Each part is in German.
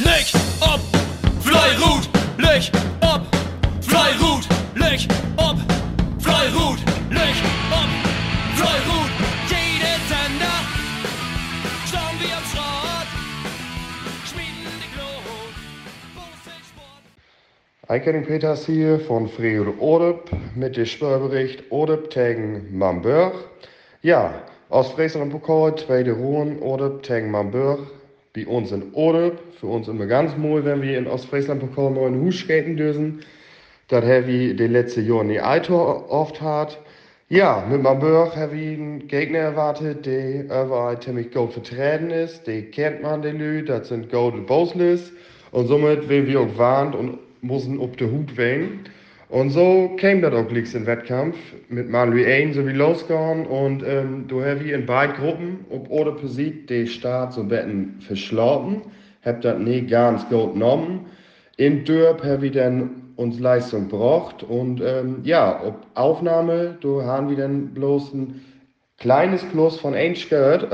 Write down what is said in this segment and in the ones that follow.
Licht ob, Fleirut, Licht ob, Fleirut, Licht ob, Fleirut, Licht ob, Fleirut. Jede Sender, schauen wir am Schrott, schmieden die Glut, Sport. Eikenning Peters hier von Freud Odep mit dem Spörbericht Odep gegen Mamburg. Ja, aus Friesland Pokal, zweite Ruhen, Odep gegen Mamburg. Bei uns in Odep, für uns immer ganz mooi, wenn wir in Ostfriesland mal in Hus skaten dürfen. Das haben wir die letzten Jahre nicht Eitor oft hat. Ja, mit Mamburg haben wir einen Gegner erwartet, der überall ziemlich gut vertreten ist. Die kennt man, die Leute, das sind Golden Bosles. Und somit werden wir auch warnt und mussten auf der Hut wehen. Und so kam das auch gleich in Wettkampf mit Manuel Ein so wie losgegangen und ähm, wir in beiden Gruppen ob oder besiegt die Start so bisschen verschlafen, hab das nicht ganz gut genommen. In Dörp haben wir dann uns Leistung gebracht und ähm, ja, ob Aufnahme, da haben wir dann bloß ein kleines Plus von 1 gehört,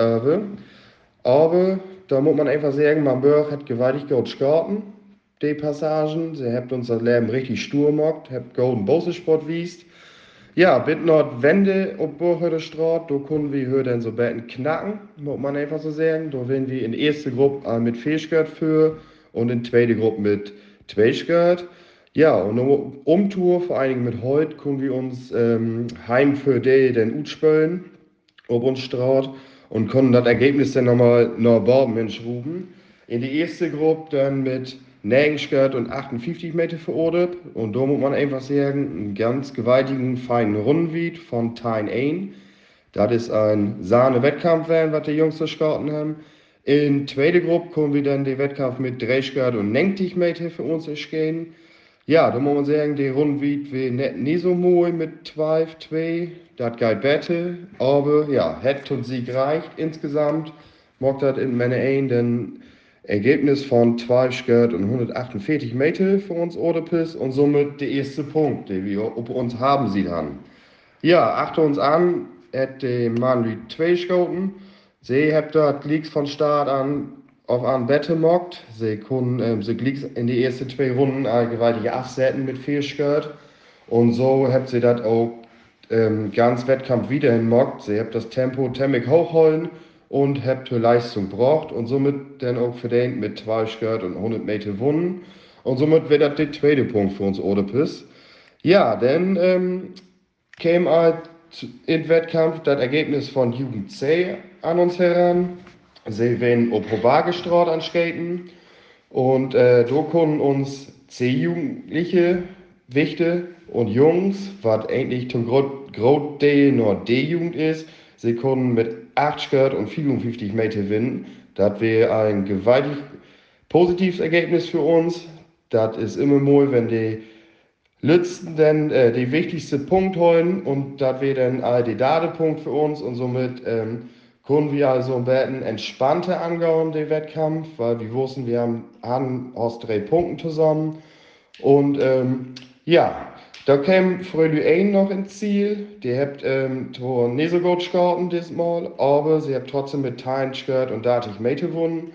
aber, da muss man einfach sagen, Mamburg hat gewaltig gut gestartet die Passagen. Sie habt uns das Leben richtig stur gemacht, habt Golden Bossesport wiest. Ja, bitte noch Wende auf Burghöder Straat, da können wir hier dann so betten knacken, muss man einfach so sagen. Da werden wir in erste Gruppe äh, mit Fehlskirt für und in zweite Gruppe mit Zweiskirt. Ja, und eine Umtour, vor allen Dingen mit heute, können wir uns ähm, heim für die dann utspölen, ob uns Straat und können das Ergebnis dann nochmal nach Baum hinschruben. In die erste Gruppe dann mit Nägenskirt und 58 Meter verordert. Und da muss man einfach sagen, einen ganz gewaltigen, feinen Rundenwied von Tyne 1. Das ist ein Sahne-Wettkampf, was die Jungs gestartet haben. In zweite Gruppe kommen wir dann den Wettkampf mit 30 und 90 Meter für uns ergehen. Ja, da muss man sagen, die Rundenwied wir nicht, so mooi mit 12, 2. Das geht besser. Aber ja, hätte und Sieg reicht insgesamt. Mag das in meine ein, denn Ergebnis von 12 Skirt und 148 Meter für uns Odepis und somit der erste Punkt, den wir auf uns haben sie dann. Ja, achte uns an, hat der Mann wie zwei Schoten. Sie habt dort liegt von Start an auf an Bette mockt. Sie können, ähm, sie liegt in die ersten zwei Runden eine gewaltige Absetzen mit vier Skirt. Und so habt sie das auch ähm, ganz Wettkampf wieder hinmockt. Sie habt das Tempo ziemlich hochholen und habt für Leistung braucht und somit dann auch verdient mit 2 Skirt und 100 Meter gewonnen. Und somit wird das der zweite Punkt für uns Odepis. Ja, dann ähm, käme halt im Wettkampf das Ergebnis von Jugend C an uns heran. Sie werden auf Probagestraut anskaten und äh, da können uns C-Jugendliche, Wichte und Jungs, was eigentlich zum D nur D-Jugend ist, sie können mit 8 Skirt und 54 Meter gewinnen. Das wäre ein gewaltig positives Ergebnis für uns. Das ist immer mal, wenn die letzten dann äh, die wichtigste Punkt holen und das wäre dann all die Datepunkt für uns und somit ähm, können wir also ein bisschen entspannter angehen, den Wettkampf, weil wir wussten, wir haben, haben aus drei Punkten zusammen und ähm, ja, da kam Fröhlich ein noch ins Ziel. Die habt ähm, zwar nicht so gut gestartet diesmal, aber sie hat trotzdem mit Teilen gehört und da hatte ich Mate gewonnen.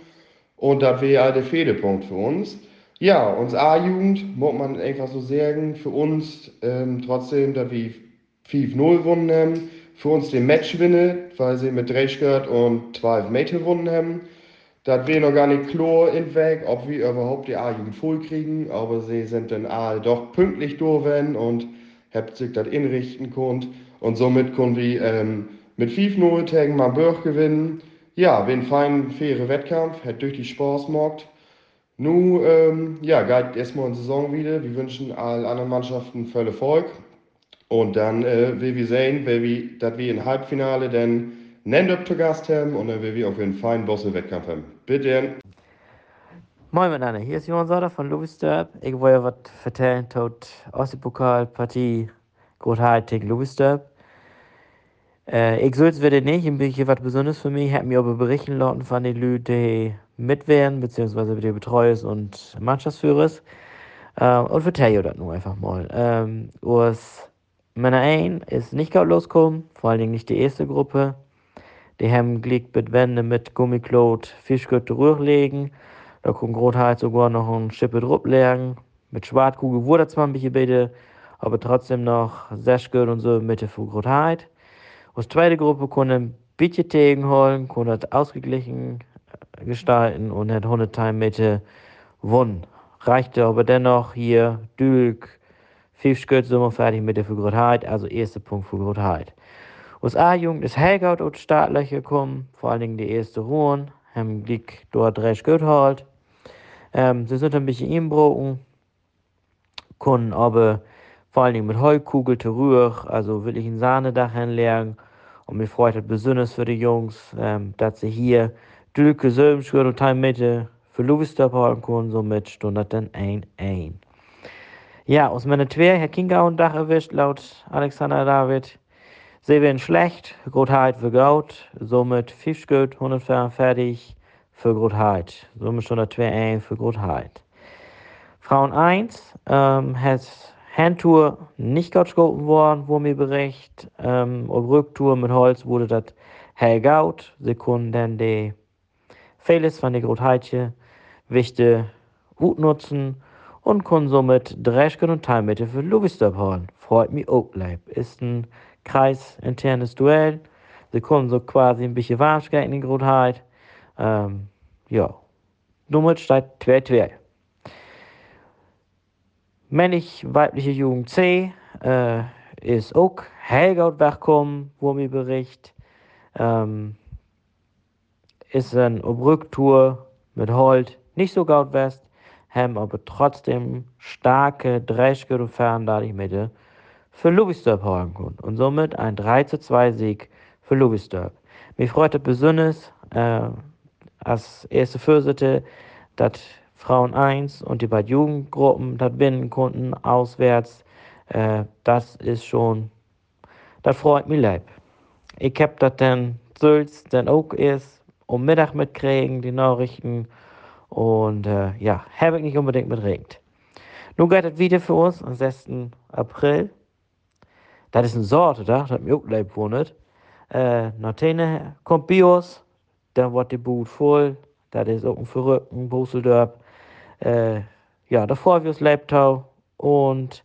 Und das wäre der Fehdepunkt für uns. Ja, uns A-Jugend, muss man einfach so sagen, für uns ähm, trotzdem, dass wir 5-0 gewonnen haben. Für uns den Match gewinnen, weil sie mit 3 gehört und 12 Meter gewonnen haben. Das wäre noch gar nicht klar in Weg, ob wir überhaupt die A-Jugend voll kriegen, aber sie sind dann A doch pünktlich durch und habt sich das inrichten können. Und somit können wir ähm, mit 5-0 gegen Marburg gewinnen. Ja, wir einen feinen, fairen Wettkampf, hat durch die Spaß gemacht. Nun, ähm, ja, geht erstmal in Saison wieder. Wir wünschen allen anderen Mannschaften voll Erfolg. Und dann äh, will wir sehen, wer wir, dass wir im Halbfinale dann Nennt zu Gast haben und dann will wir auf jeden Fall einen Bosse-Wettkampf haben. Bitte. Moin miteinander, hier ist Johann Sauter von Louis Derb. Ich wollte was vertellen tot Ostseepokal-Partie gegen Louis Derb. Äh, ich soll es wieder nicht, ein bisschen was Besonderes für mich. Ich habe mir aber berichten lassen von den Leuten, die mitwehren, beziehungsweise die Betreuers und Mannschaftsführers. Äh, und vertelle das nur einfach mal. Ähm, aus Männer 1 ist nicht gerade losgekommen, vor allen Dingen nicht die erste Gruppe. Die haben Glick mit Wände mit Gummiklot Fischgürtel rüberlegen. Da kommt Grotheit sogar noch ein Schippe legen. Mit Schwartkugel wurde zwar ein bisschen bitte, aber trotzdem noch sehr gut und so Mitte für Grotheit. Und die zweite Gruppe konnte ein bisschen Tegen holen, konnte das ausgeglichen äh, gestalten und hat 100 Time Mitte gewonnen. Reichte aber dennoch hier Dülk, fünf Schritt sind wir fertig mit der Grotheit, also erster Punkt für Grotheit. Aus A-Jugend ist Helgout aus Startlöcher gekommen, vor allen Dingen die erste Ruhen, haben Glück dort drei Schritt halt. Ähm, sie sind ein bisschen inbrochen, können aber vor allen Dingen mit Heukugel zu Rühr, also wirklich ein Sahnedach hinlegen. Und mir freut es besonders für die Jungs, ähm, dass sie hier Dülke, Sömschritt und Time Mitte für Lovistorp halten können, somit stund das dann 1-1. Ja, aus meiner zwei Herr Kinga und Dach erwischt, laut Alexander David. Sie werden schlecht, Grotheit für Gaut, somit 50 gut, 100 fertig für Grotheit. Somit schon der 2-1 für Grotheit. Frauen 1 ähm, hat Handtour nicht gehalten worden, wo mir bericht. Ähm, auf Rücktour mit Holz wurde das hell gaut. Sie konnten dann die Fehles von der Grotheitje wichte gut nutzen und können somit Dreschken und Teilmittel für Lovistorp holen. Freut mich auch leib. Ist ein kreisinternes Duell. Sie können so quasi ein bisschen Warmschkeit in die Grundheit. Ähm, ja. Damit steht 2-2. Männlich-weibliche Jugend C äh, ist auch Helgout wegkommen, wo mir bericht. Ähm, ist ein Rücktour mit Holt nicht so gut west, haben aber trotzdem starke Dreischke und Ferndadig Mitte für Lovistorp holen können. Und somit ein 3 zu 2 Sieg für Lovistorp. Mich freut es besonders, äh, als erste Fürsitte, dass Frauen 1 und die beiden Jugendgruppen das binden konnten, auswärts. Äh, das ist schon, das freut mich leib. Ich hab das dann Sülz dann auch erst um Mittag mitkriegen, die Nachrichten. Und äh, ja, habe ich nicht unbedingt mitregend. Nun geht es wieder für uns am 6. April. Das ist eine Sorte, da, das hat mir auch leib wohnt. Äh, Nachdem kommt Bios, dann wird die Boot voll. Das ist auch ein verrückten Busseldorp. Äh, ja, da freuen wir uns Leibtau. Und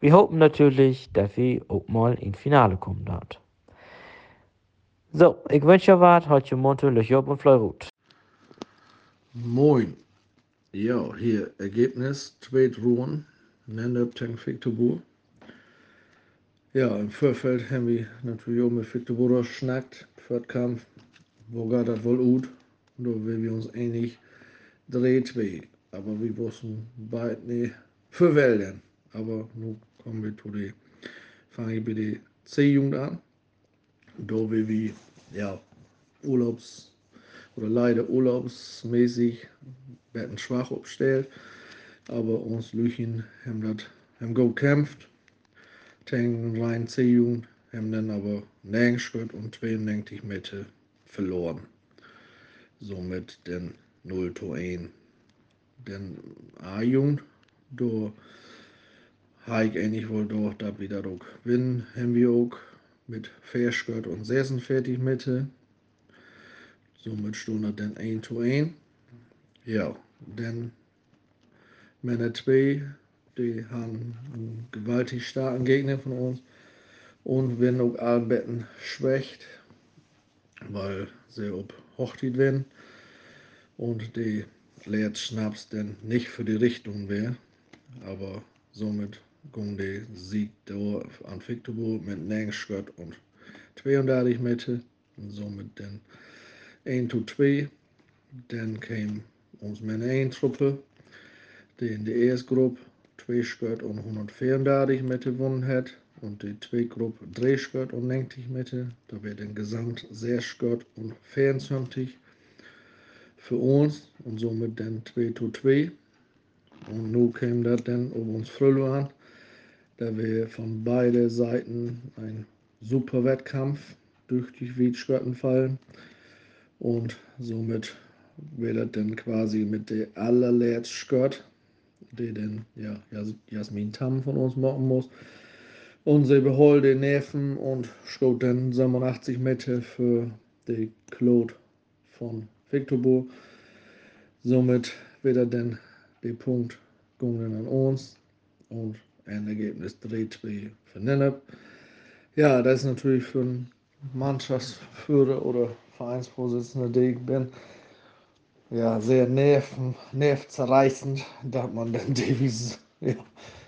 wir hoffen natürlich, dass wir auch mal ins Finale kommen dort. So, ich wünsche euch was. Heute Monte, Löcher und Fleurut. Moin. Ja, hier Ergebnis, Tweet Ruhen, Nennep Tank Victorbur. Ja, im Vorfeld haben wir natürlich auch mit Victorbur geschnackt, Kampf, wo geht das wohl gut? Da will wir uns ähnlich dreht wie. Aber wir wussten bald nicht für Wäldern. Aber nun kommen wir zu die, fange ich bei der C-Jugend an. Da will wir, ja, Urlaubs- oder leider urlaubsmäßig werden schwach aufgestellt. Aber uns Lüchen haben das haben gekämpft. Tegen rein C-Jugend haben dann aber Nängschritt und 92 Meter verloren. Somit dann 0 zu 1. Den A-Jugend, da habe ich eigentlich wohl doch da wieder auch gewinnen, haben wir auch mit Fairskirt und 46 Meter. Somit stond er dann 1 zu 1. Ja, dann Männer 2, die haben einen gewaltig starken Gegner von uns. Und wenn auch Albetten schwächt, weil sie ob Hochtit werden und die leert Schnaps dann nicht für die Richtung wäre. Aber somit ging der Sieg da an Victorburg mit Nängschgott und 32 Meter und somit dann 1 zu 2. Dann kam ons met één Truppe, die in eerste groep twee schut und 134 Meter gewonnen hat und die zweite Gruppe drei Schut und 90 Meter. Da wird dann gesamt 6 Schut und 24 für uns und somit dann 2 zu 2. Und nun kam das dann um uns Frühling an, da wir von beiden Seiten ein super Wettkampf durch die Wiedschgötten fallen. Und somit wird er dann quasi mit der allerletzten Skirt, die dann ja, Jasmin Tam von uns machen muss. Und sie beholt den Nerven und schaut dann 87 Meter für die Claude von Victorbo. Somit wieder denn den Punkt gingen an uns und ein Ergebnis 3-2 für Nennep. Ja, das ist natürlich für einen Mannschaftsführer oder Vereinsvorsitzender, der ich bin, ja, sehr nerven, nervzerreißend, da hat man dann Davies ja,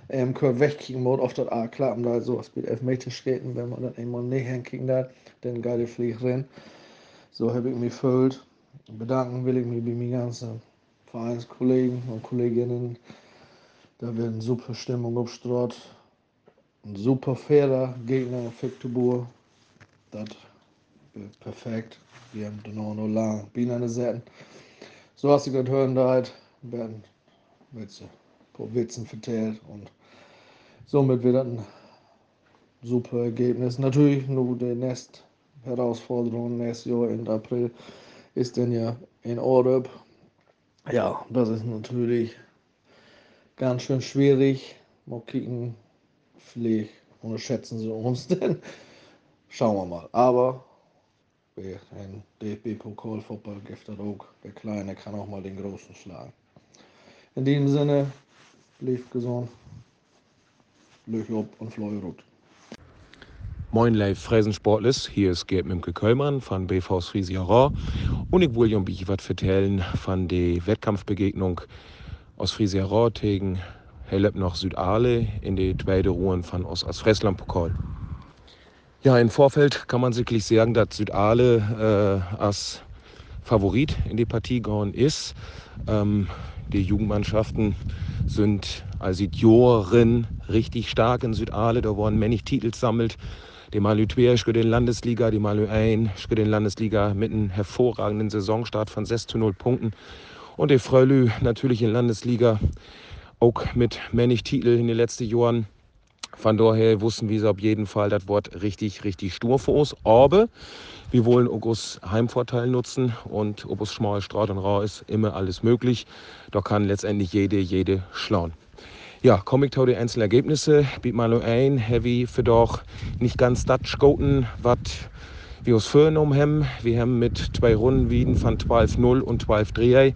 ähm, wegkicken muss auf das A klappen, da sowas mit Elfmeterskaten, wenn man dann einmal nicht hinkriegen da, dann geile Flieg rein. So habe ich mich gefüllt. Bedanken will ich mich bei meinen ganzen Vereinskollegen und Kolleginnen. Da wird eine super Stimmung abstrahlt. Ein super fairer Gegner, Fiktubur. Das wird perfekt. Wir haben dann auch noch lange Bienen Seiten. So hast du gerade hören, da halt werden Witze, Witzen verteilt und somit wird ein super Ergebnis. Natürlich nur die nächste Herausforderung nächstes Jahr in April ist dann ja in Europe. Ja, das ist natürlich ganz schön schwierig. Mal kicken, vielleicht unterschätzen sie uns denn. Schauen wir mal. Aber ein DFB-Pokal-Football gibt das auch. Der Kleine kann auch mal den Großen schlagen. In diesem Sinne, blieb gesund, Löch ob und Fleurut. Moin live Fräsensportlis, hier ist Gerd Mimke Köllmann von BVs Friesia Raw und ich will euch ein was erzählen von der Wettkampfbegegnung aus Friesia Raw gegen Hellep noch Südale in die zweite Ruhe von aus Fressland Pokal. Ja, im Vorfeld kann man sicherlich sagen, dass Südale äh, als Favorit in die Partie gegangen ist. Ähm, die Jugendmannschaften sind als Joren richtig stark in Südale. Da wurden männlich Titel sammelt. Die Malü 2 für den Landesliga, die Malü 1 für den Landesliga mit einem hervorragenden Saisonstart von 6 zu 0 Punkten. Und die Frölü natürlich in Landesliga auch mit männlich Titel in den letzten Jahren. Von daher wussten wir auf jeden Fall das Wort richtig, richtig stur für uns. Aber wir wollen August Heimvorteil nutzen und ob es schmal, straut und rau ist, immer alles möglich. Da kann letztendlich jede, jede schlauen. Ja, ich zu den einzelnen Ergebnisse. Biet mal ein, heavy für doch nicht ganz das Schoten, was wir uns vorgenommen haben. Wir haben mit zwei Runden wieder von 12-0 und 12-3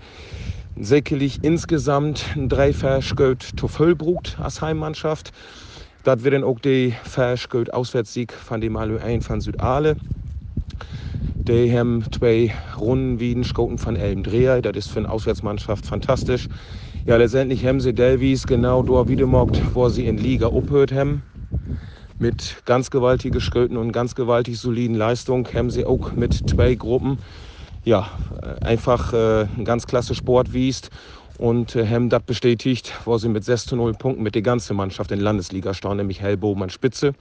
sicherlich insgesamt ein Dreifachsgold zu Vollbrucht als Heimmannschaft. Das wird dann auch der Verschgold Auswärtssieg von dem Malö 1 von Südale. Die haben zwei Runden wie Schoten von Elm Dreher. Das ist für eine Auswärtsmannschaft fantastisch. Ja, letztendlich haben sie Delvis genau dort wiedermockt, wo sie in Liga abhört haben. Mit ganz gewaltigen Schritten und ganz gewaltig soliden Leistung haben sie auch mit zwei Gruppen ja, einfach äh, ein ganz klasse Sport wiest und äh, haben das bestätigt, wo sie mit 6 zu 0 Punkten mit der ganzen Mannschaft in der Landesliga stehen, nämlich Hellbogen an Spitze.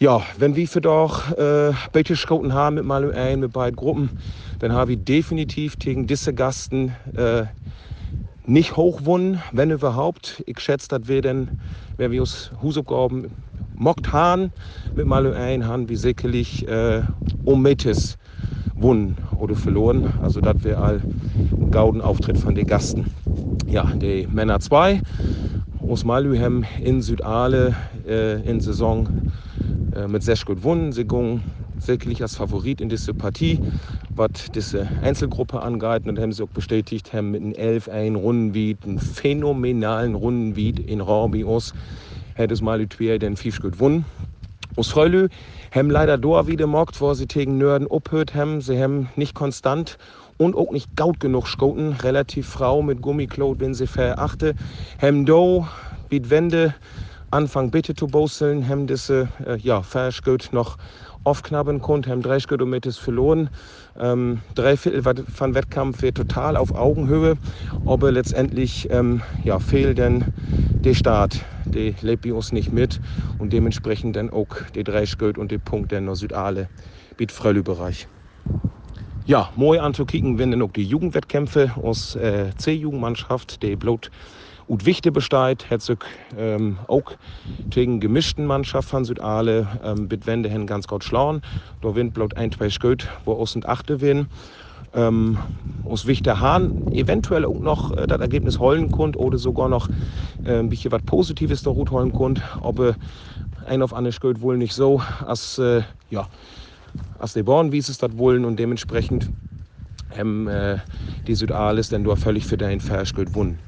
Ja, wenn wir für doch äh, beide Schoten haben mit mal ein, mit beiden Gruppen, dann habe ich definitiv gegen diese Gasten äh, nicht hochwunden, wenn überhaupt. Ich schätze, dass wir dann, wenn wir uns Hausaufgaben mockt haben, mit mal ein haben wir sicherlich äh, um Metis wunnen oder verloren. Also das wäre all ein gauden Auftritt von den Gasten. Ja, die Männer 2 aus Malühem in Südale äh, in Saison äh, mit sehr gut gewonnen. Sie gingen wirklich als Favorit in diese Partie, was diese Einzelgruppe angeht. Und haben sie auch bestätigt, haben mit einem 11 ein Rundenwied, einen phänomenalen Rundenwied in Rorbios, hätte es mal die den viel gut gewonnen. Aus Freulü haben leider da wieder mockt, wo sie gegen Nörden abhört haben. Sie haben nicht konstant und auch nicht gaut genug schoten. Relativ Frau mit Gummiklot, wenn sie verachte. Haben do, biet Wände, Anfang bitte zu boseln, haben diese, äh, ja, Verschgöt noch aufknappen konnte, haben drei Kilometer verloren. Ähm, drei Viertel von Wettkampf wird total auf Augenhöhe, aber letztendlich ähm, ja, fehlt dann der Start. Der lebt uns nicht mit und dementsprechend dann auch die drei Schritt und der Punkt der noch Südale mit Frölü-Bereich. Ja, moi anzukicken, wenn dann auch die Jugendwettkämpfe aus äh, C-Jugendmannschaft, die Blut und Wichte besteht, Herzog ähm, auch gegen gemischten Mannschaft von Südale, ähm, mit Wende hin ganz gut schlauen. Da winnt bloß ein, zwei Schritt, wo aus und achte win. Ähm, aus Wichter Hahn eventuell auch noch äh, das Ergebnis holen konnte oder sogar noch äh, ein bisschen was Positives da gut holen konnte. ob ein auf andere Schritt wohl nicht so, als, äh, ja, als die Born, wie es das wollen und dementsprechend haben äh, die Südales denn da völlig für dein Verschuld wunnen.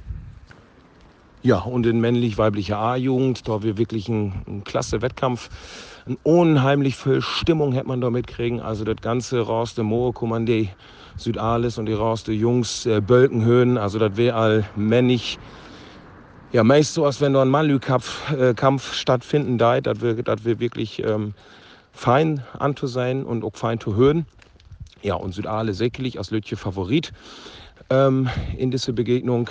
Ja, und in männlich-weiblicher A-Jugend, da wir wirklich ein, ein klasse Wettkampf, ein unheimlich viel Stimmung hätte man da mitkriegen. Also das ganze Roste Moor, Kommandé, Südales und die Roste Jungs, äh, Bölkenhöhen, also das wäre all männlich. Ja, meist so, als wenn da ein Malü-Kampf äh, stattfinden da, das wir, das wir wirklich ähm, fein anzu sein und auch fein zu hören. Ja, und Südale säckelig als Lütje Favorit ähm, in dieser Begegnung.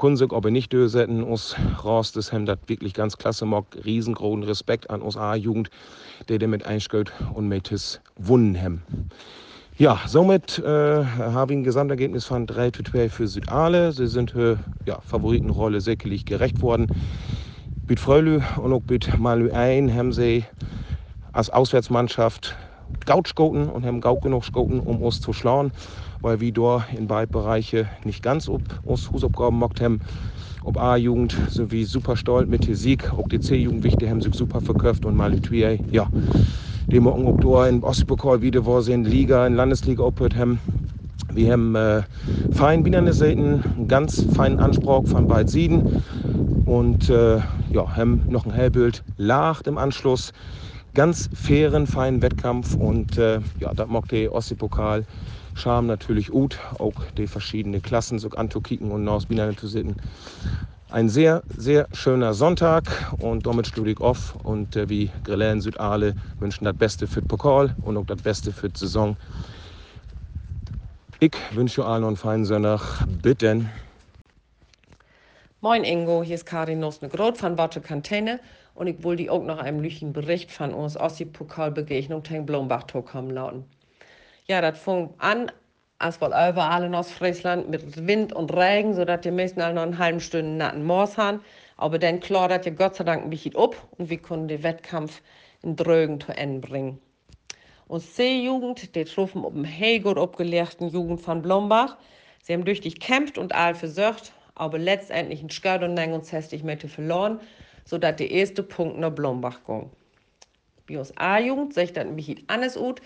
Kunzig, ob er nicht dösetten, uns Rost das haben das wirklich ganz klasse mag. Riesengroßen Respekt an uns A-Jugend, der damit einstellt und mit es wunnen haben. Ja, somit äh, habe ich ein Gesamtergebnis von 3 zu 2 für Südale. Sie sind für ja, Favoritenrolle säckelig gerecht worden. Mit Frölü und auch mit Malü ein haben sie als Auswärtsmannschaft Gautschgoten und haben Gaut genug Schoten, um uns zu schlagen weil wir da in beiden Bereichen nicht ganz ob uns Hausaufgaben gemacht haben. Ob A-Jugend wir super stolz mit dem Sieg, ob die C-Jugend wichtig haben sich super verkauft und mal die ja, die morgen ob da in Ostpokal wieder wo in Liga, in Landesliga aufgehört haben. Wir haben äh, fein Bienerne Seiten, einen ganz feinen Anspruch von beiden Sieden und äh, ja, haben noch ein Hellbild Lacht im Anschluss. Ganz fairen, feinen Wettkampf und äh, ja, das mag der Ostpokal Charme natürlich gut, auch die verschiedenen Klassen so anzukicken und aus Bienen zu sitzen. Ein sehr, sehr schöner Sonntag und damit ich off und äh, wie Grillen Südale wünschen das Beste für den Pokal und auch das Beste für die Saison. Ich wünsche allen einen feinen Sonntag. Bitte. Moin Ingo, hier ist Karin Nosne-Groth von Botte Kantine und ich wollte auch noch einen lüchen Bericht von uns aus die Pokalbegegnung gegen Blombach kommen lauten ja, das fängt an, als wohl überall in Ostfriesland mit Wind und Regen, sodass die meisten alle noch eine halbe Stunde natten Moors haben. Aber dann klart ja Gott sei Dank ein bisschen ab und wir konnten den Wettkampf in Drögen zu Ende bringen. Und C-Jugend, die trufen auf dem gut abgelegten Jugend von Blombach. Sie haben durch die gekämpft und all versucht, aber letztendlich in Schgad und uns hässlich mit verloren, sodass der erste Punkt nach Blombach ging. Bei uns A-Jugend sehe ich dann bisschen anders aus.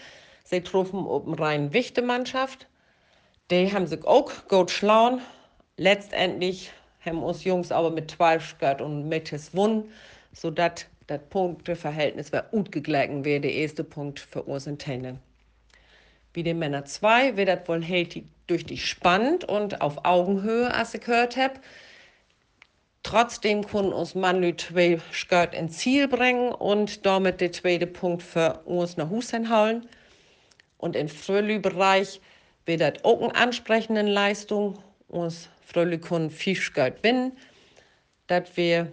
Sie auf eine rein wichte Mannschaft. Die haben sich auch gut schlauen. Letztendlich haben uns Jungs aber mit 12 gehört und mit es gewonnen, sodass das Punkteverhältnis war gut geglichen wäre, der erste Punkt für uns in Tenen. Wie die Männer 2 wird das wohl durch die spannend und auf Augenhöhe, als ich gehört habe. Trotzdem konnten uns Manlü zwei Skirt ins Ziel bringen und damit der zweite Punkt für uns nach Hause holen. Und im Fröhlich-Bereich wird das auch eine ansprechende Leistung. Uns Fröhlich können viel Geld gewinnen. dass wir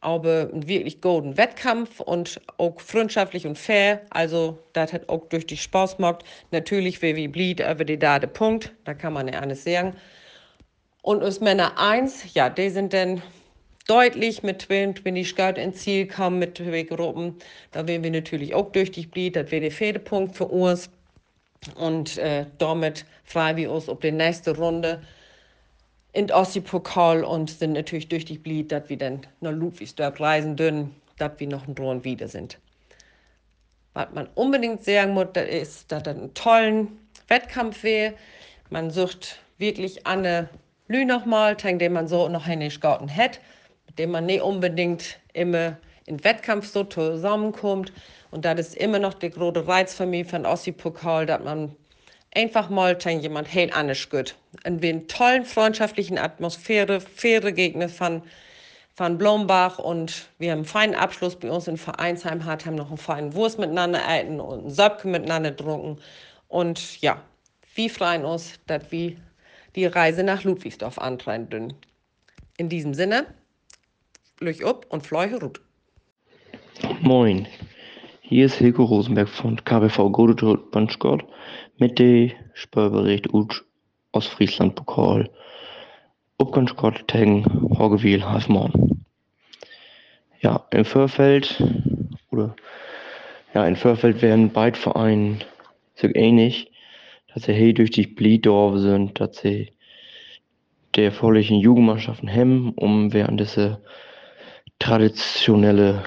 aber einen wirklich guten Wettkampf und auch freundschaftlich und fair. Also, das hat auch durch die Spaß gemacht. Natürlich, wie wir blieb, über die Date Punkt. Da kann man ja alles sagen. Und uns Männer 1, ja, die sind dann deutlich mit 22 Grad ins Ziel kamen mit Gruppen. Da werden wir natürlich auch durch die blieb. Das wäre der vierte für uns. Und äh, damit freuen wir uns auf die nächste Runde in Ossi-Pokal und sind natürlich durch die Blied, dass wir dann nach Ludwigsdorf reisen dürfen, dass wir noch ein Drohnen wieder sind. Was man unbedingt sagen muss, ist, dass das ein toller Wettkampf wäre. Man sucht wirklich eine Lü nochmal, den man so noch nicht gehauen hat, mit dem man nicht unbedingt immer in Wettkampf so zusammenkommt. Und das ist immer noch der große Reiz für mich von Ossi-Pokal, dass man einfach mal jemand heel anders gut. In einer tollen, freundschaftlichen Atmosphäre, faire Gegner von, von Blombach und wir haben einen feinen Abschluss bei uns in Vereinsheim, hat, haben noch einen feinen Wurst miteinander essen und einen Söpke miteinander getrunken. Und ja, wir freuen uns, dass wir die Reise nach Ludwigsdorf antreten. In diesem Sinne, Lüch up und Fleuche Ruth. Moin, hier ist Hilko Rosenberg von KBV Godetod Banschgott mit dem Spielbericht aus Friesland Pokal. Upganschgott gegen Horgewiel Halfmorn. Ja, im Vorfeld oder ja, im Vorfeld werden beide Vereine so ähnlich, dass sie hier durch die Bliedorf sind, dass sie der erforderlichen Jugendmannschaften hemmen, um während dieser traditionelle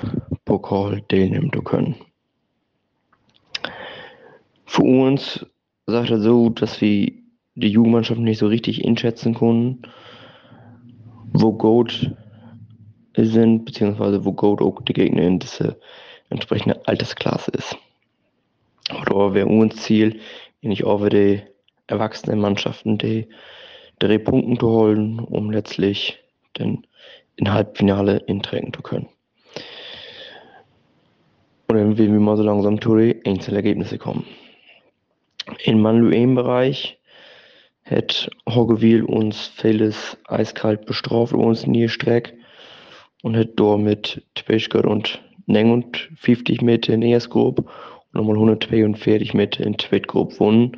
Pokal teilnehmen zu können. Für uns sagt er so, dass wir die Jugendmannschaft nicht so richtig einschätzen konnten, wo gut sind, beziehungsweise wo gut auch die Gegner in diese entsprechende Altersklasse ist. Oder wäre unser Ziel, nicht auch für die erwachsenen Mannschaften die drei Punkte zu holen, um letztlich den in Halbfinale eintragen zu können. Und dann will wir mal so langsam zu den Einzelergebnisse kommen. Im Manluem-Bereich hat Hoggewil uns vieles eiskalt bestraft, uns nie Streck und hat dort mit Tpechgott und Neng und 50 Meter in der ersten Gruppe und nochmal 142 Meter in der zweiten Gruppe gewonnen,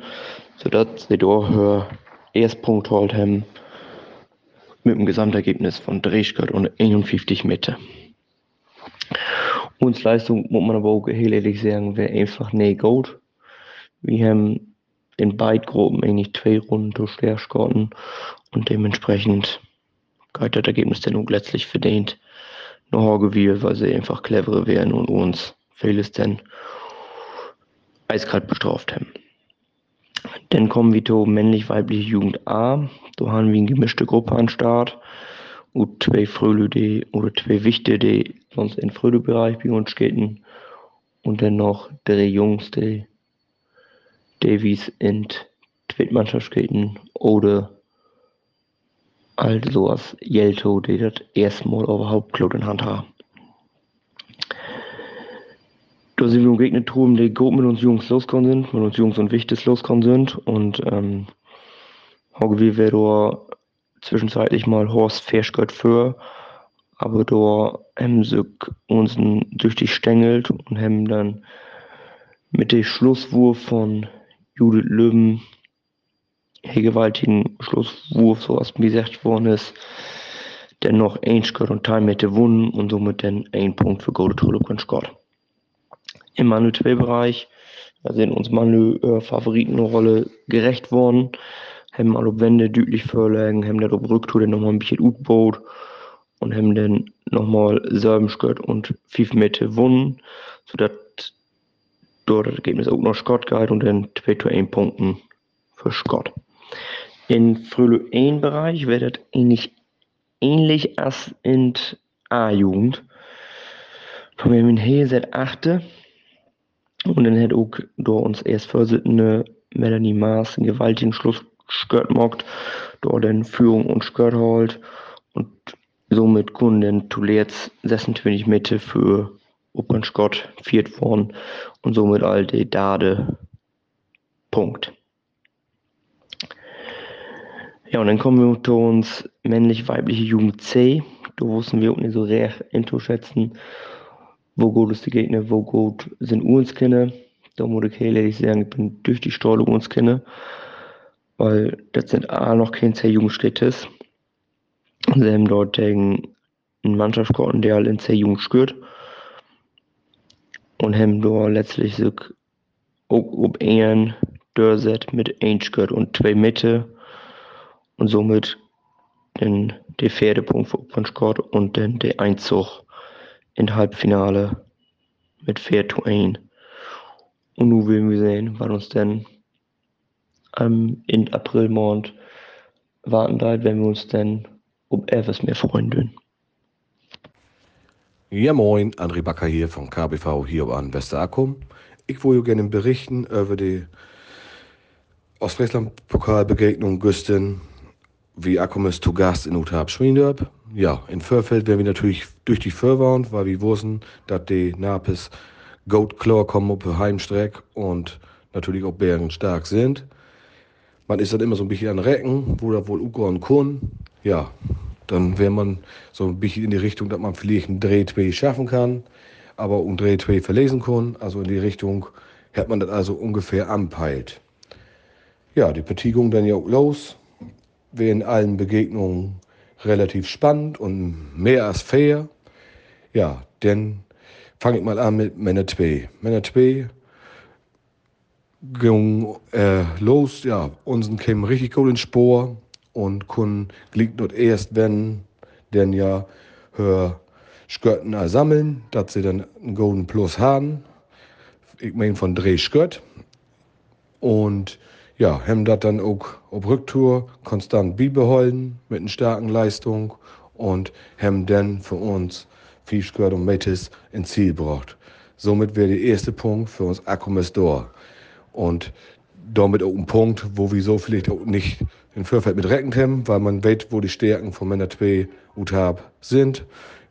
sodass sie dort höher Erstpunkt holt haben mit einem Gesamtergebnis von 30 und 51 Meter. Uns Leistung, muss man aber auch heel ehrlich sagen, wäre einfach nicht gut. Wir haben in beiden Gruppen eigentlich zwei Runden durch Schwerskotten und dementsprechend geht das Ergebnis dann auch letztlich verdient. Noch Horgewil, weil sie einfach clevere wären und uns vieles dann eiskalt bestraft haben. Dann kommen wir zu männlich-weibliche Jugend A. Da haben wir eine gemischte Gruppe an Start. Und zwei Fröhle, die, oder zwei Wichte, die sonst im Fröhle-Bereich bei uns gehen. Und dann noch drei Jungs, die Davies in Tweetmannschaft gehen. Oder also als Jelto, die das erstmal überhaupt Klo in Hand haben. Da sind wir Gegner drum, die gut mit uns Jungs losgekommen sind, mit uns Jungs und Wichtes losgekommen sind. Und ähm, wäre da zwischenzeitlich mal Horst Ferschgott für, aber da haben sie uns durch die Stängelt und haben dann mit dem Schlusswurf von Judith Löwen, hey gewaltigen Schlusswurf, so was mir gesagt worden ist, dennoch Schritt und Time hätte gewonnen und somit dann ein Punkt für Golden Tulip und Scott. Im Manu 2 Bereich da sind uns Manu äh, gerecht worden, haben alle Wände deutlich vorlegen, haben dann auf Rücktour nochmal ein bisschen U-Boot und haben dann nochmal selben Schritt und fünf Meter gewonnen, sodass dort das Ergebnis auch noch Scott geht und dann 2 zu 1 Punkten für Scott. In Fröhlo 1 Bereich wird das ähnlich, ähnlich als in A-Jugend. Wir mit hier seit 8. Und dann hat auch da uns erst Vorsitzende Melanie Maas einen gewaltigen Schluss Skirt mockt, dort dann Führung und Skirt holt und somit Kunden Tulets 26 Mitte für Open Scott viert worden und somit all die Dade Punkt. Ja, und dann kommen wir zu uns männlich-weibliche Jugend C. Da wussten wir auch nicht so recht einzuschätzen, wo gut ist die Gegner, wo gut sind uns Kinder. Da muss ich ehrlich sagen, ich bin durch die Strahlung uns Kinder, weil das sind A noch kein sehr junges Schrittes. Sie haben dort einen Mannschaftskorten, der halt in sehr jung skürt. Und haben dort letztlich so auch ob ein Dörset mit ein Skirt und zwei Mitte und somit den der Pferdepunkt für Opernskort und dann der Einzug in Halbfinale mit Fair to Ain. Und nun werden wir sehen, was uns denn ähm, in April Mond warten da, wenn wir uns dann um etwas mehr freuen würden. Ja moin, André Backer hier von KBV hier an Westerakkum. Ich wollte gerne berichten über die Ostfriesland-Pokalbegegnung Güsten, wie Akkum ist zu Gast in Utab Schwiendorp. Ja, in Förfeld werden wir natürlich durch die Förwarnt, weil wir wussten, dass die Napes Goat Claw kommen auf der Heimstreck und natürlich auch Bären stark sind. Man ist dann immer so ein bisschen an Recken, wo da wohl Uko und Kun. Ja, dann wäre man so ein bisschen in die Richtung, dass man vielleicht einen Dreh 2 schaffen kann, aber einen Dreh 2 verlesen kann. Also in die Richtung hat man das also ungefähr anpeilt. Ja, die Partie ging dann ja auch los. Wir in allen Begegnungen relativ spannend und mehr als fair. Ja, dann fange ich mal an mit Männer 2. Männer 2 ging äh, los, ja, unseren kämen richtig gut ins Spor und kun liegt dort erst, wenn denn ja hör Skörten sammeln, dass sie dann einen Golden Plus haben. Ich meine von drei Skört. Und ja, haben das dann auch auf Rücktour konstant beibehalten mit einer starken Leistung und haben dann für uns Fischgehört und Metis ins Ziel gebracht. Somit wäre der erste Punkt für uns Akkumis da. Und damit auch ein Punkt, wo wir so vielleicht auch nicht in Vorfeld mit rechnen haben, weil man weiß, wo die Stärken von Männer 2 Utab sind,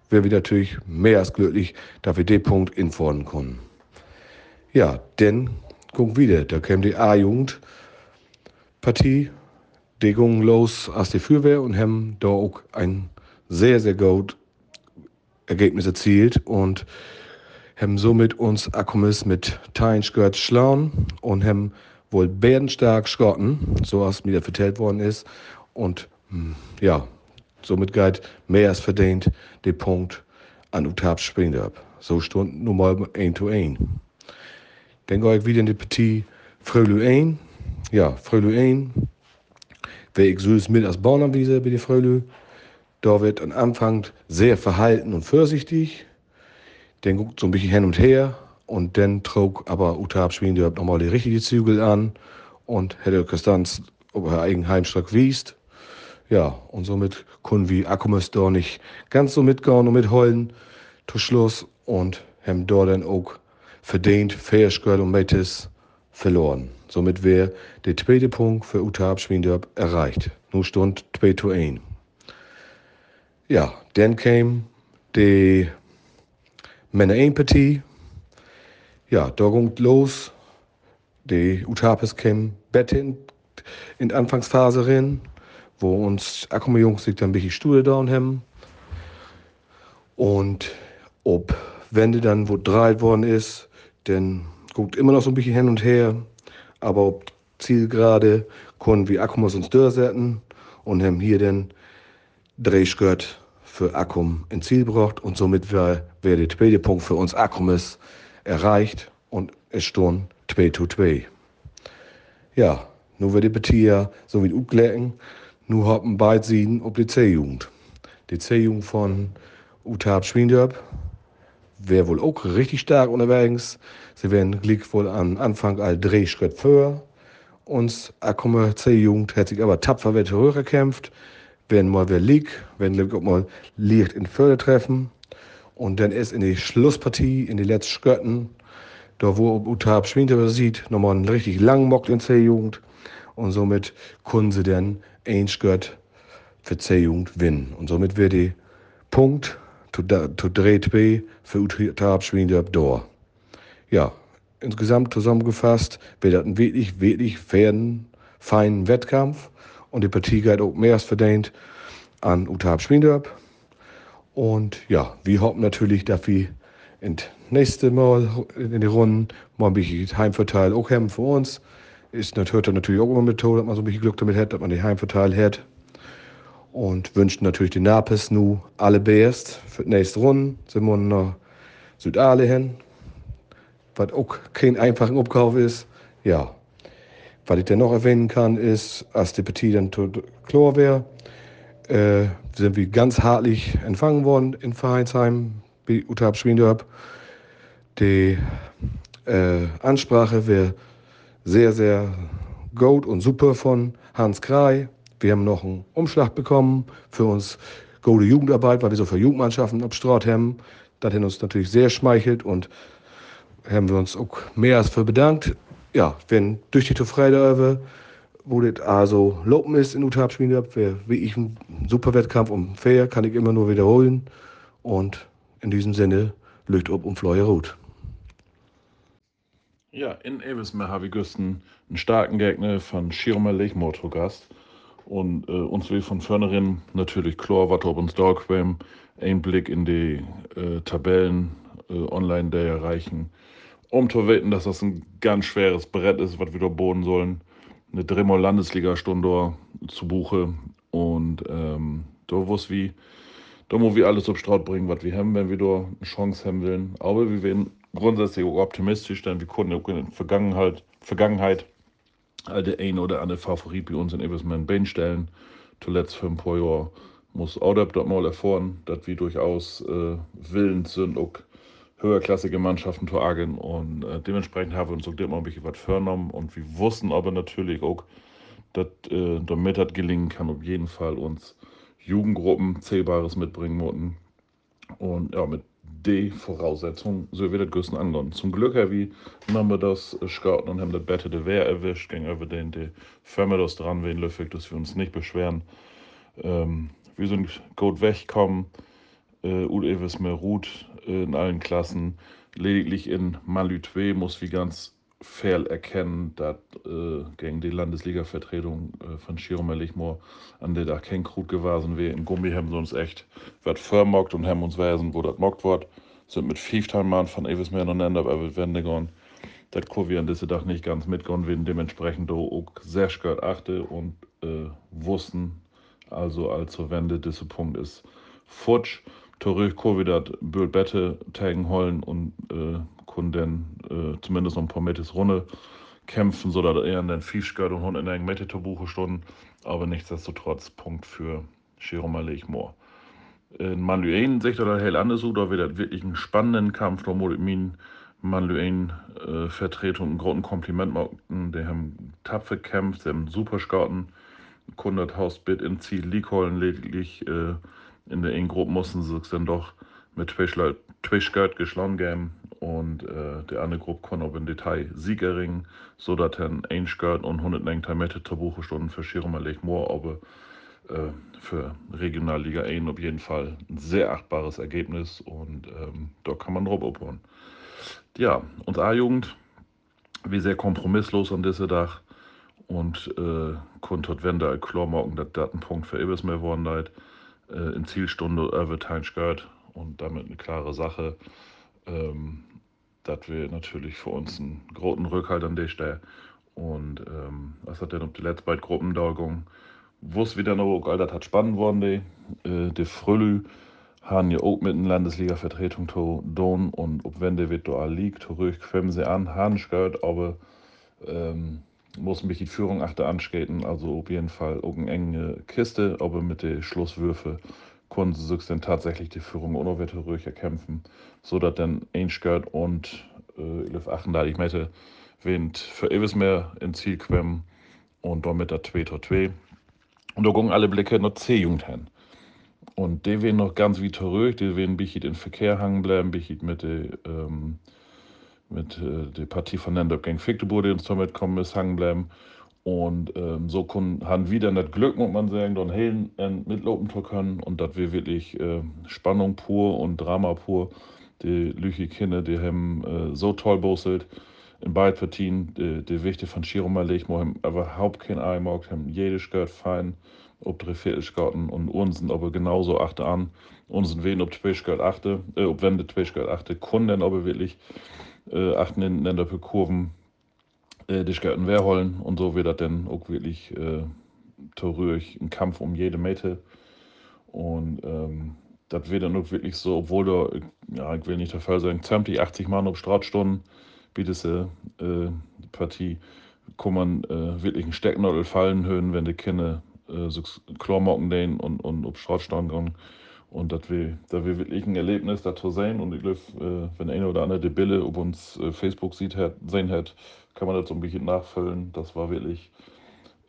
wäre wir natürlich mehr als glücklich, dass wir den Punkt infordern können. Ja, denn guck wieder, da käme die A-Jugend-Partie, die ging los als die Feuerwehr und haben da auch ein sehr, sehr gut Ergebnis erzielt und haben somit uns Akkumis mit Teinschgört schlagen und haben wohl bärenstark Schotten, so als mir vertellt worden ist. Und hm, ja, somit geht mehr als verdient der Punkt an Utab Springdorp. So stund nun mal ein zu ein. Dann gehe ich wieder in die Partie Frölü ein. Ja, Frölü ein. Wer ich süß mit als Bauernwiese bei der Frölü. Da wird am Anfang sehr verhalten und vorsichtig. Dann guckt so ein bisschen hin und her und dann trug aber Utab Schwiendorp nochmal die richtige Zügel an und hätte Konstanz ob er eigenen Heimstück wiest. Ja, und somit können wir Akkumus da nicht ganz so mitgehen und mitheulen zu Schluss und haben da dann auch verdient Fairschgirl und Metis verloren. Somit wäre der zweite Punkt für Utab Schwiendorp erreicht. Nur Stund 2 zu 1. Ja, dann kam die Männer 1 Partie ja, da ging los. Die Utapes kämen Bette in, in die Anfangsphase rein, wo uns sich dann ein bisschen Stuhl down haben. Und ob Wende dann wo dreit worden ist, dann guckt immer noch so ein bisschen hin und her. Aber ob Zielgerade konnten wir Akkumus uns durchsetzen und haben hier dann Drehskirt für Akkum ins Ziel gebracht und somit wäre wär der zweite Punkt für uns Akkumis erreicht und es stund 2 zu 2. Ja, nu wird die Partie so wie Uglegen, nu haben beide Sieden ob die C-Jugend. Die C-Jugend von Utab Schwiendörp wäre wohl auch richtig stark unterwegs. Sie werden liegt wohl am Anfang all drei Schritt vor. Uns Akkumme C-Jugend hat sich aber tapfer weiter hochgekämpft. Wenn mal wer liegt, wenn auch mal liegt in Fördertreffen. Und dann ist in die Schlusspartie, in die letzten Skötten, da wo Utab Schwinter sieht, nochmal einen richtig langen Mock in C-Jugend. Und somit können sie dann ein Skött für C-Jugend gewinnen. Und somit wird die Punkt zu 3 für Utab Schwinter da. Ja, insgesamt zusammengefasst wird das ein wirklich, wirklich fairen, feinen Wettkampf. Und die Partie geht auch mehr als verdient an Utab Schwinderb. Und ja, wir hoffen natürlich, dass wir in nächste Mal in die Runden mal ein bisschen Heimvorteil auch haben für uns. Ist natürlich, auch immer mit dass man so ein bisschen Glück damit hat, dass man den Heimvorteil hat. Und wünschen natürlich den Napes nu alle best für die nächste Runde. Sind wir nach Südale hin. Was auch kein einfacher Abkauf ist. Ja. Was ich dann noch erwähnen kann, ist, als die Partie dann klar wäre, äh, sind wir ganz hartlich empfangen worden in Vereinsheim, bei Utab Schwiendorp. Die äh, Ansprache wäre sehr, sehr gut und super von Hans Krei. Wir haben noch einen Umschlag bekommen für uns gute Jugendarbeit, weil wir so viele Jugendmannschaften ab Straat haben. Das hat uns natürlich sehr schmeichelt und haben wir uns auch mehr als für bedankt. Ja, wenn durch die Freitag wo das also lopen ist in Utab spielen wäre ich ein super Wettkampf und fair, kann ich immer nur wiederholen. Und in diesem Sinne, lügt ob und Fleuer Rot. Ja, in Evismer habe ich gestern einen starken Gegner von Schirmer Lechmotorgast. Und äh, uns will von vornherein natürlich klar, was ob uns da ein Blick in die äh, Tabellen äh, online der erreichen, um zu wetten, dass das ein ganz schweres Brett ist, was wir da boden sollen. Eine dreimal Landesliga-Stunde zu Buche. Und ähm, da wusste wie, da muss wir alles auf Straut bringen, was wir haben, wenn wir da eine Chance haben wollen. Aber wir werden grundsätzlich optimistisch, denn wir konnten in der Vergangenheit, Vergangenheit der ein oder andere Favorit bei uns in Eversman Bein stellen. Zuletzt für ein paar Jahre muss Audab dort mal erfahren, dass wir durchaus äh, willens sind, auch höherklassige Mannschaften zu agen und äh, dementsprechend haben wir uns auch immer ein bisschen was vorgenommen und wir wussten aber natürlich auch, dass äh, damit das gelingen kann, auf jeden Fall uns Jugendgruppen Zählbares mitbringen mussten. Und ja, mit die Voraussetzung, so wird das Güssen angehen. Zum Glück haben wir das Scouten und haben das Bette de Wehr erwischt, gegenüber den, die Firma das dran wen Löffig, dass wir uns nicht beschweren. Ähm, wir sind gut weggekommen, äh, Ude Eves mehr Ruth äh, in allen Klassen. Lediglich in Malütwe muss wie ganz fair erkennen, dass äh, gegen die Landesliga-Vertretung äh, von Schirmer Lichmoor an der da kein Krut gewesen wäre. Im Gummi haben sie uns echt was vermockt und haben uns weisen, wo das mockt wird. Sind mit Fieftalmann von Eves mehr noch aber wir werden gehen. Das wir an diese Tag nicht ganz mitgehen, werden dementsprechend auch sehr gehört achte und äh, wussten, also als zur Wende, dieser Punkt ist futsch. Torich Covid Bild Bette tagen holen und äh, dann äh, zumindest noch ein paar Meter Runde kämpfen, sodass er dann Fischgeld und in einen Meter Buche stunden. Aber nichtsdestotrotz Punkt für Jerome Lechmoor. In Manluen sich da hell anders da wird wirklich einen spannenden Kampf. Da muss ich mir Manluen äh, Vertretung ein großes Kompliment machen. Die haben tapfer gekämpft, sie haben super Scouten. Kundet Haus Bit in Ziel Likhollen lediglich äh, in der Gruppe mussten sie sich dann doch mit Twitchgeld geschlagen geben und äh, die andere Gruppe konnte auch im Detail Sieg erringen, sodass dann ein Skirt und 190 Meter Tabuchestunden für Schirmer Lech Moor, aber äh, für Regionalliga 1 auf jeden Fall ein sehr achtbares Ergebnis und ähm, da kann man drauf aufbauen. Ja, uns A-Jugend, wie sehr kompromisslos an diesem Tag und äh, konnte wenn da klar morgen der Datenpunkt für Ebers mehr worden leid, äh, in Zielstunde Overtime gehört und damit eine klare Sache. Ähm, dass wir natürlich für uns einen großen Rückhalt an der Stelle. Und ähm, was hat denn um die letzte beiden Gruppendaugung? Wusste wieder noch, all das hat spannend worden, die, äh, die Frölü haben ja auch mit einer Landesliga-Vertretung zu tun und ob wenn der da liegt, ruhig quemmen sie an, haben gehört, aber ähm, muss mich die Führung achter anskaten, also auf jeden Fall auch eine enge Kiste, aber mit den Schlusswürfe konnten sie sich dann tatsächlich die Führung ohne Wette ruhig erkämpfen, sodass dann Ainschgard und äh, 38 Meter Wind für ewig mehr ins Ziel quemmen und damit der 2 zu 2. Und da gucken alle Blicke noch C-Jugend hin. Und die werden noch ganz wie ruhig, die werden bichit in Verkehr hängen bleiben, bichit mit der ähm, mit äh, der Partie von Nendorf gegen Fickteburg, die uns damit kommen ist, hängen bleiben. Und ähm, so haben wir dann das Glück, muss man sagen, dann hellen äh, mitlaufen zu können und dass wir wirklich äh, Spannung pur und Drama pur, die Lüchi Kinder, die haben äh, so toll bosselt in beiden Partien, die, die Wichte von Chiro Malik, haben überhaupt kein Ei gemacht, haben jedes gehört fein, ob drei Viertelskauten und unseren aber genauso achte an, unseren wen ob Twitchgeld achte, äh, ob wenn Twitchgeld achte, können aber wirklich äh, achten in, in der Kurven äh, die Skirten holen und so wird das dann auch wirklich äh, ein Kampf um jede Meter. Und ähm, das wird dann auch wirklich so, obwohl da, ja, ich will nicht der Fall sein, 20, 80 Mann auf Straßstunden wie diese äh, Partie, kann man äh, wirklich einen Stecknadel fallen hören, wenn die Kinder äh, so Klarmocken den und, und auf Straßstunden gehen. Und das wir, da wir wirklich ein Erlebnis dazu sehen. Und ich glaube, äh, wenn einer oder andere die Bille auf uns äh, Facebook sieht, sehen hat, kann man das so ein bisschen nachfüllen. Das war wirklich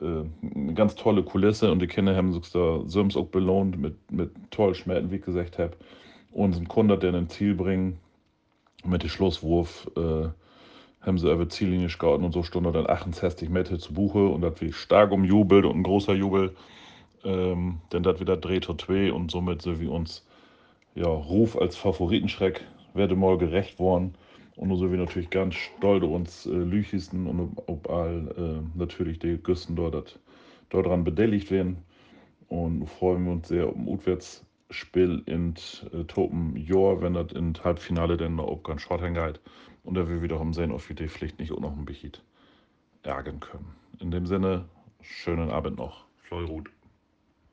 äh, eine ganz tolle Kulisse und die Kinder haben sich da Sims auch belohnt mit, mit tollen Schmerzen, wie ich gesagt habe. Unseren Kunden, der ein Ziel bringen, mit dem Schlusswurf, äh, haben sie über Ziellinie geschaut und so stund dann 68 Meter zu Buche und das wie stark umjubelt und ein großer Jubel ähm, denn das wieder dreht zu zwei und somit so wie uns ja, Ruf als Favoritenschreck werde mal gerecht worden. Und so wie natürlich ganz stolz uns äh, Lüchisten und ob all äh, natürlich die Güsten dort, dort dran bedelligt werden. Und freuen wir uns sehr auf ein Utwärtsspiel in äh, Topen Jor, wenn das in Halbfinale dann auf ganz Short geht. Und da wir wiederum sehen, ob wir die Pflicht nicht auch noch ein bisschen ärgern können. In dem Sinne, schönen Abend noch. Fleurut.